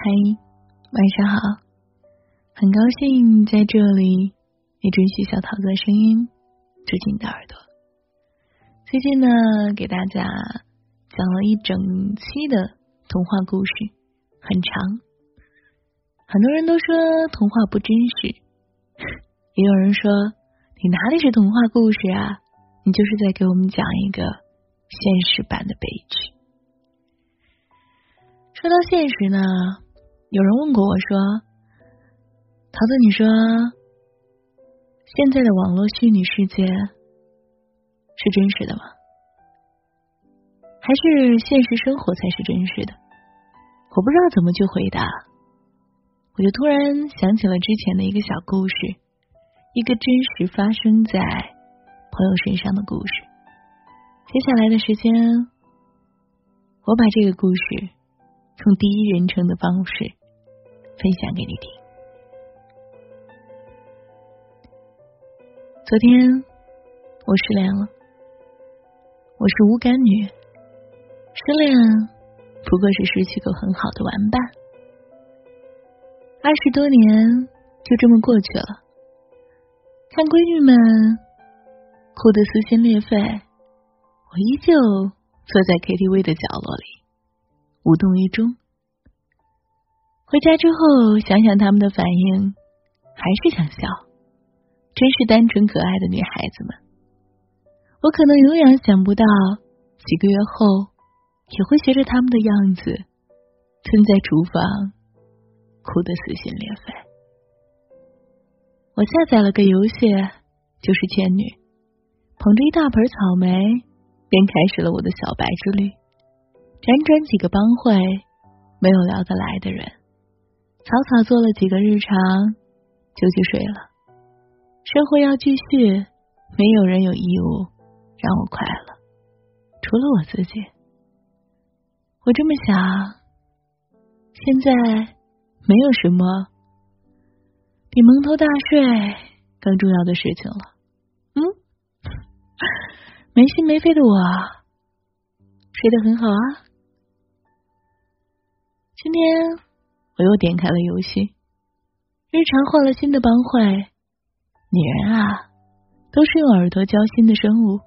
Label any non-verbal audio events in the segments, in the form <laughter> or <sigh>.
嗨，晚上好，很高兴在这里也准许小桃子的声音住进你的耳朵。最近呢，给大家讲了一整期的童话故事，很长。很多人都说童话不真实，也有人说你哪里是童话故事啊？你就是在给我们讲一个现实版的悲剧。说到现实呢。有人问过我说：“桃子，你说现在的网络虚拟世界是真实的吗？还是现实生活才是真实的？”我不知道怎么去回答，我就突然想起了之前的一个小故事，一个真实发生在朋友身上的故事。接下来的时间，我把这个故事从第一人称的方式。分享给你听。昨天我失恋了，我是无感女，失恋不过是失去个很好的玩伴。二十多年就这么过去了，看闺女们哭得撕心裂肺，我依旧坐在 KTV 的角落里，无动于衷。回家之后，想想他们的反应，还是想笑。真是单纯可爱的女孩子们。我可能永远想不到，几个月后也会学着他们的样子，蹲在厨房哭得撕心裂肺。我下载了个游戏，就是《倩女》，捧着一大盆草莓，便开始了我的小白之旅。辗转几个帮会，没有聊得来的人。草草做了几个日常，就去睡了。生活要继续，没有人有义务让我快乐，除了我自己。我这么想，现在没有什么比蒙头大睡更重要的事情了。嗯，没心没肺的我睡得很好啊。今天。我又点开了游戏，日常换了新的帮会。女人啊，都是用耳朵交心的生物。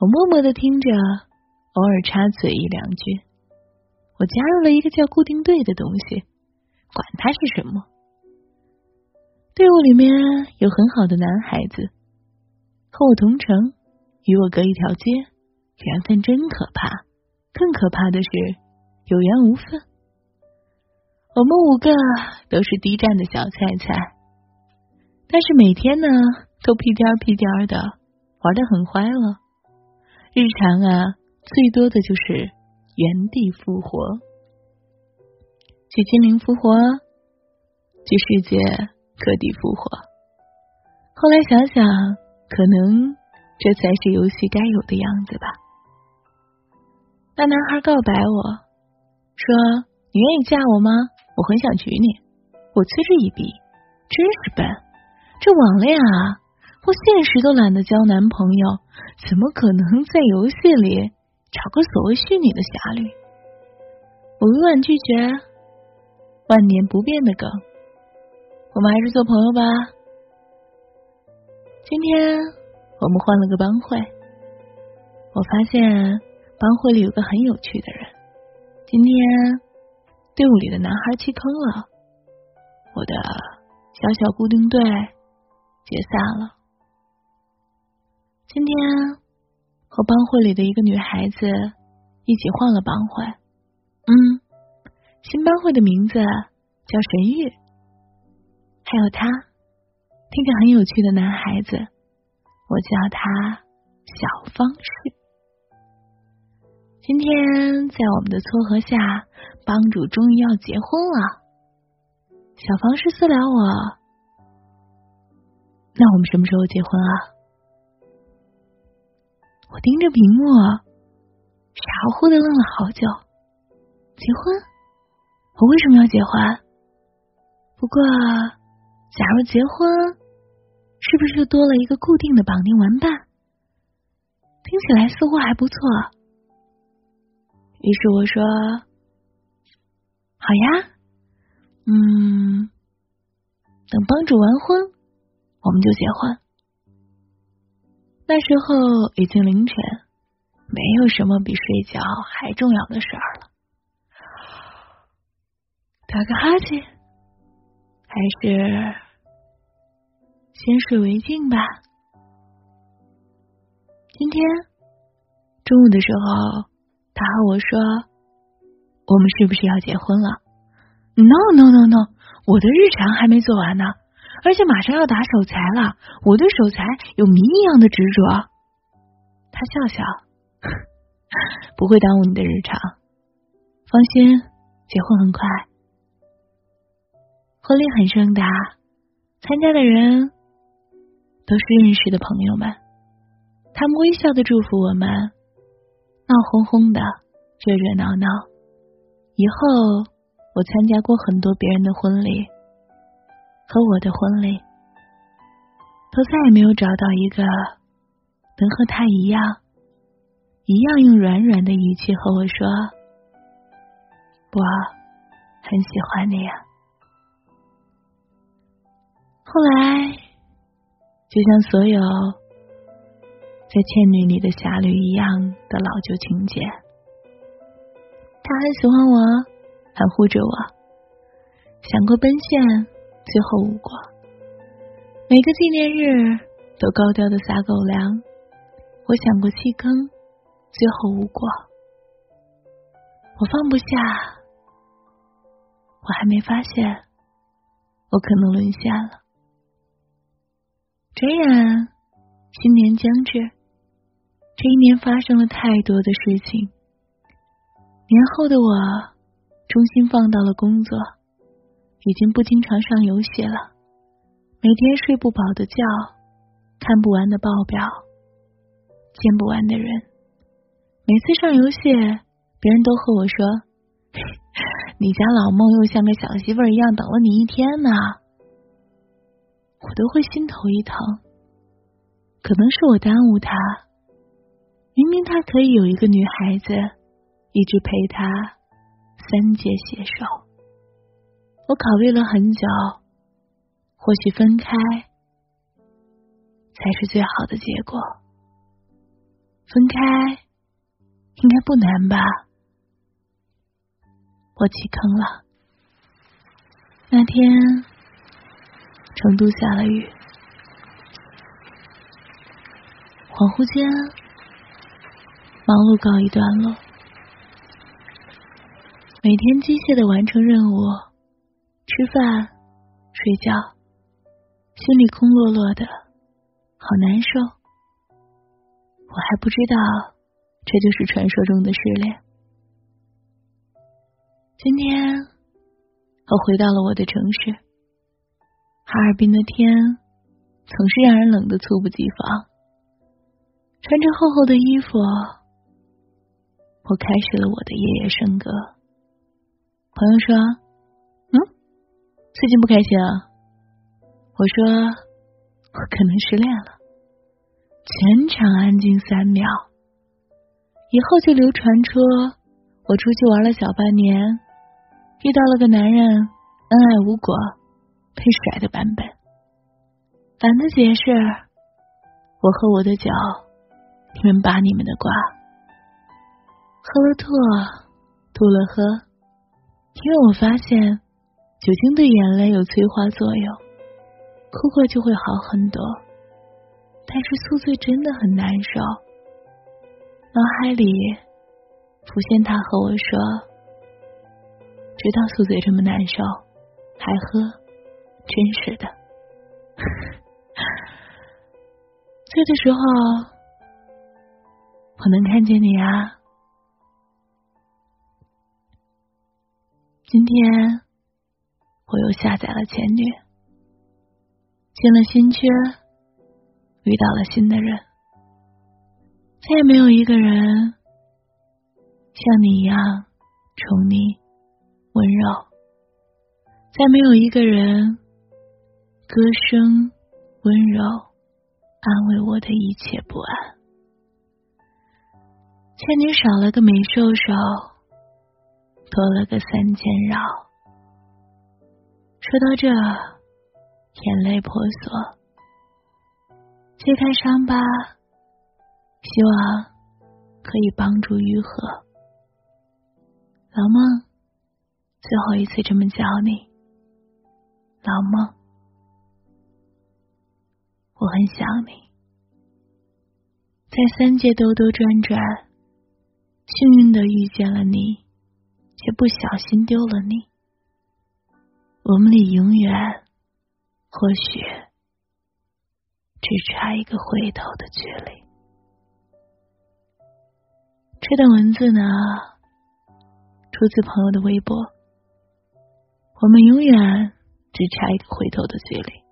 我默默的听着，偶尔插嘴一两句。我加入了一个叫固定队的东西，管它是什么。队伍里面有很好的男孩子，和我同城，与我隔一条街，缘分真可怕。更可怕的是，有缘无分。我们五个都是低站的小菜菜，但是每天呢都屁颠屁颠的玩的很欢乐。日常啊，最多的就是原地复活，去精灵复活，去世界各地复活。后来想想，可能这才是游戏该有的样子吧。那男孩告白我说：“你愿意嫁我吗？”我很想娶你，我嗤之以鼻，真是笨。这网恋啊，我现实都懒得交男朋友，怎么可能在游戏里找个所谓虚拟的侠侣？我委婉拒绝，万年不变的梗，我们还是做朋友吧。今天我们换了个帮会，我发现帮会里有个很有趣的人。今天。队伍里的男孩弃坑了，我的小小固定队解散了。今天和帮会里的一个女孩子一起换了帮会，嗯，新帮会的名字叫神域。还有他，听着很有趣的男孩子，我叫他小方式。今天在我们的撮合下。帮主终于要结婚了，小房是私聊我，那我们什么时候结婚啊？我盯着屏幕，傻乎乎的愣了好久。结婚？我为什么要结婚？不过，假如结婚，是不是多了一个固定的绑定玩伴？听起来似乎还不错。于是我说。好呀，嗯，等帮主完婚，我们就结婚。那时候已经凌晨，没有什么比睡觉还重要的事儿了。打个哈欠，还是先睡为敬吧。今天中午的时候，他和我说：“我们是不是要结婚了？”No No No No，我的日常还没做完呢。而且马上要打手财了，我对手财有谜一样的执着。他笑笑，<laughs> 不会耽误你的日常，放心，结婚很快。婚礼很盛大，参加的人都是认识的朋友们，他们微笑的祝福我们，闹哄哄的，热热闹闹。以后我参加过很多别人的婚礼。和我的婚礼，都再也没有找到一个能和他一样，一样用软软的语气和我说：“我很喜欢你呀。”后来，就像所有在《倩女》里的侠侣一样的老旧情节，他很喜欢我，很护着我，想过奔现。最后无果，每个纪念日都高调的撒狗粮。我想过弃坑，最后无果。我放不下，我还没发现，我可能沦陷了。转眼新年将至，这一年发生了太多的事情。年后的我，重心放到了工作。已经不经常上游戏了，每天睡不饱的觉，看不完的报表，见不完的人。每次上游戏，别人都和我说：“ <laughs> 你家老孟又像个小媳妇儿一样等了你一天呢。”我都会心头一疼。可能是我耽误他，明明他可以有一个女孩子一直陪他三界携手。我考虑了很久，或许分开才是最好的结果。分开应该不难吧？我弃坑了。那天成都下了雨，恍惚间忙碌告一段落。每天机械的完成任务。吃饭、睡觉，心里空落落的，好难受。我还不知道，这就是传说中的失恋。今天，我回到了我的城市。哈尔滨的天总是让人冷得猝不及防。穿着厚厚的衣服，我开始了我的夜夜笙歌。朋友说。嗯最近不开心啊？我说我可能失恋了。全场安静三秒，以后就流传出我出去玩了小半年，遇到了个男人，恩爱无果，被甩的版本。懒得解释，我喝我的酒，你们把你们的瓜。喝了吐，吐了喝，因为我发现。酒精对眼泪有催化作用，哭过就会好很多。但是宿醉真的很难受，脑海里浮现他和我说：“知道宿醉这么难受，还喝，真是的。”醉的时候，我能看见你啊。今天。我又下载了前女，进了新圈，遇到了新的人，再也没有一个人像你一样宠溺温柔，再没有一个人歌声温柔安慰我的一切不安。倩女少了个美兽手，多了个三千绕。说到这，眼泪婆娑，揭开伤疤，希望可以帮助愈合。老孟，最后一次这么叫你，老孟，我很想你，在三界兜兜转转，幸运的遇见了你，却不小心丢了你。我们离永远，或许只差一个回头的距离。这段文字呢？出自朋友的微博，我们永远只差一个回头的距离。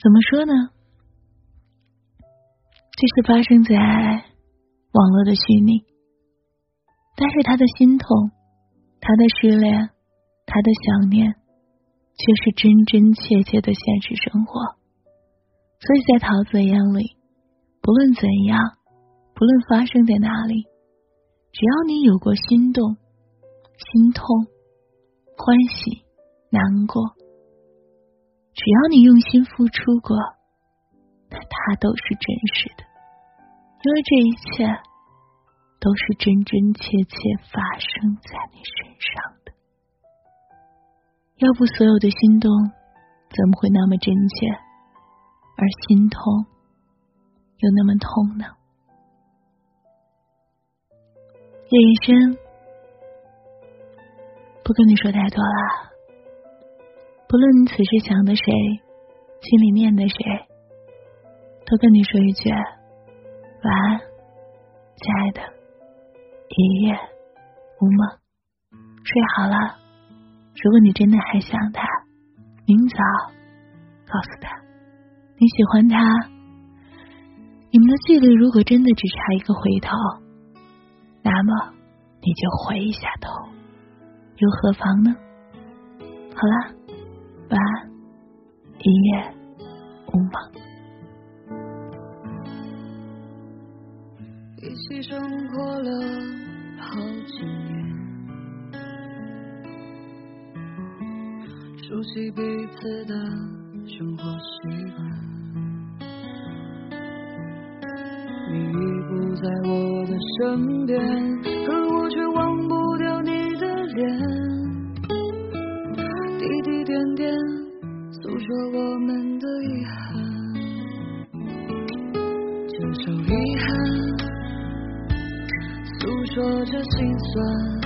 怎么说呢？这是发生在网络的虚拟，但是他的心痛，他的失恋，他的想念，却是真真切切的现实生活。所以在桃子眼里，不论怎样，不论发生在哪里。只要你有过心动、心痛、欢喜、难过，只要你用心付出过，那它都是真实的，因为这一切都是真真切切发生在你身上的。要不，所有的心动怎么会那么真切，而心痛又那么痛呢？夜一生，不跟你说太多了。不论你此时想的谁，心里念的谁，都跟你说一句晚安，亲爱的，一夜无梦，睡好了。如果你真的还想他，明早告诉他你喜欢他。你们的距离如果真的只差一个回头。那么，你就回一下头，又何妨呢？好了，晚安，一夜无梦。起生活了好几年，熟悉彼此的生活习惯。你已不在我的身边，可我却忘不掉你的脸。滴滴点点，诉说我们的遗憾。说着心酸。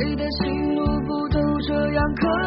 谁的心路不都这样刻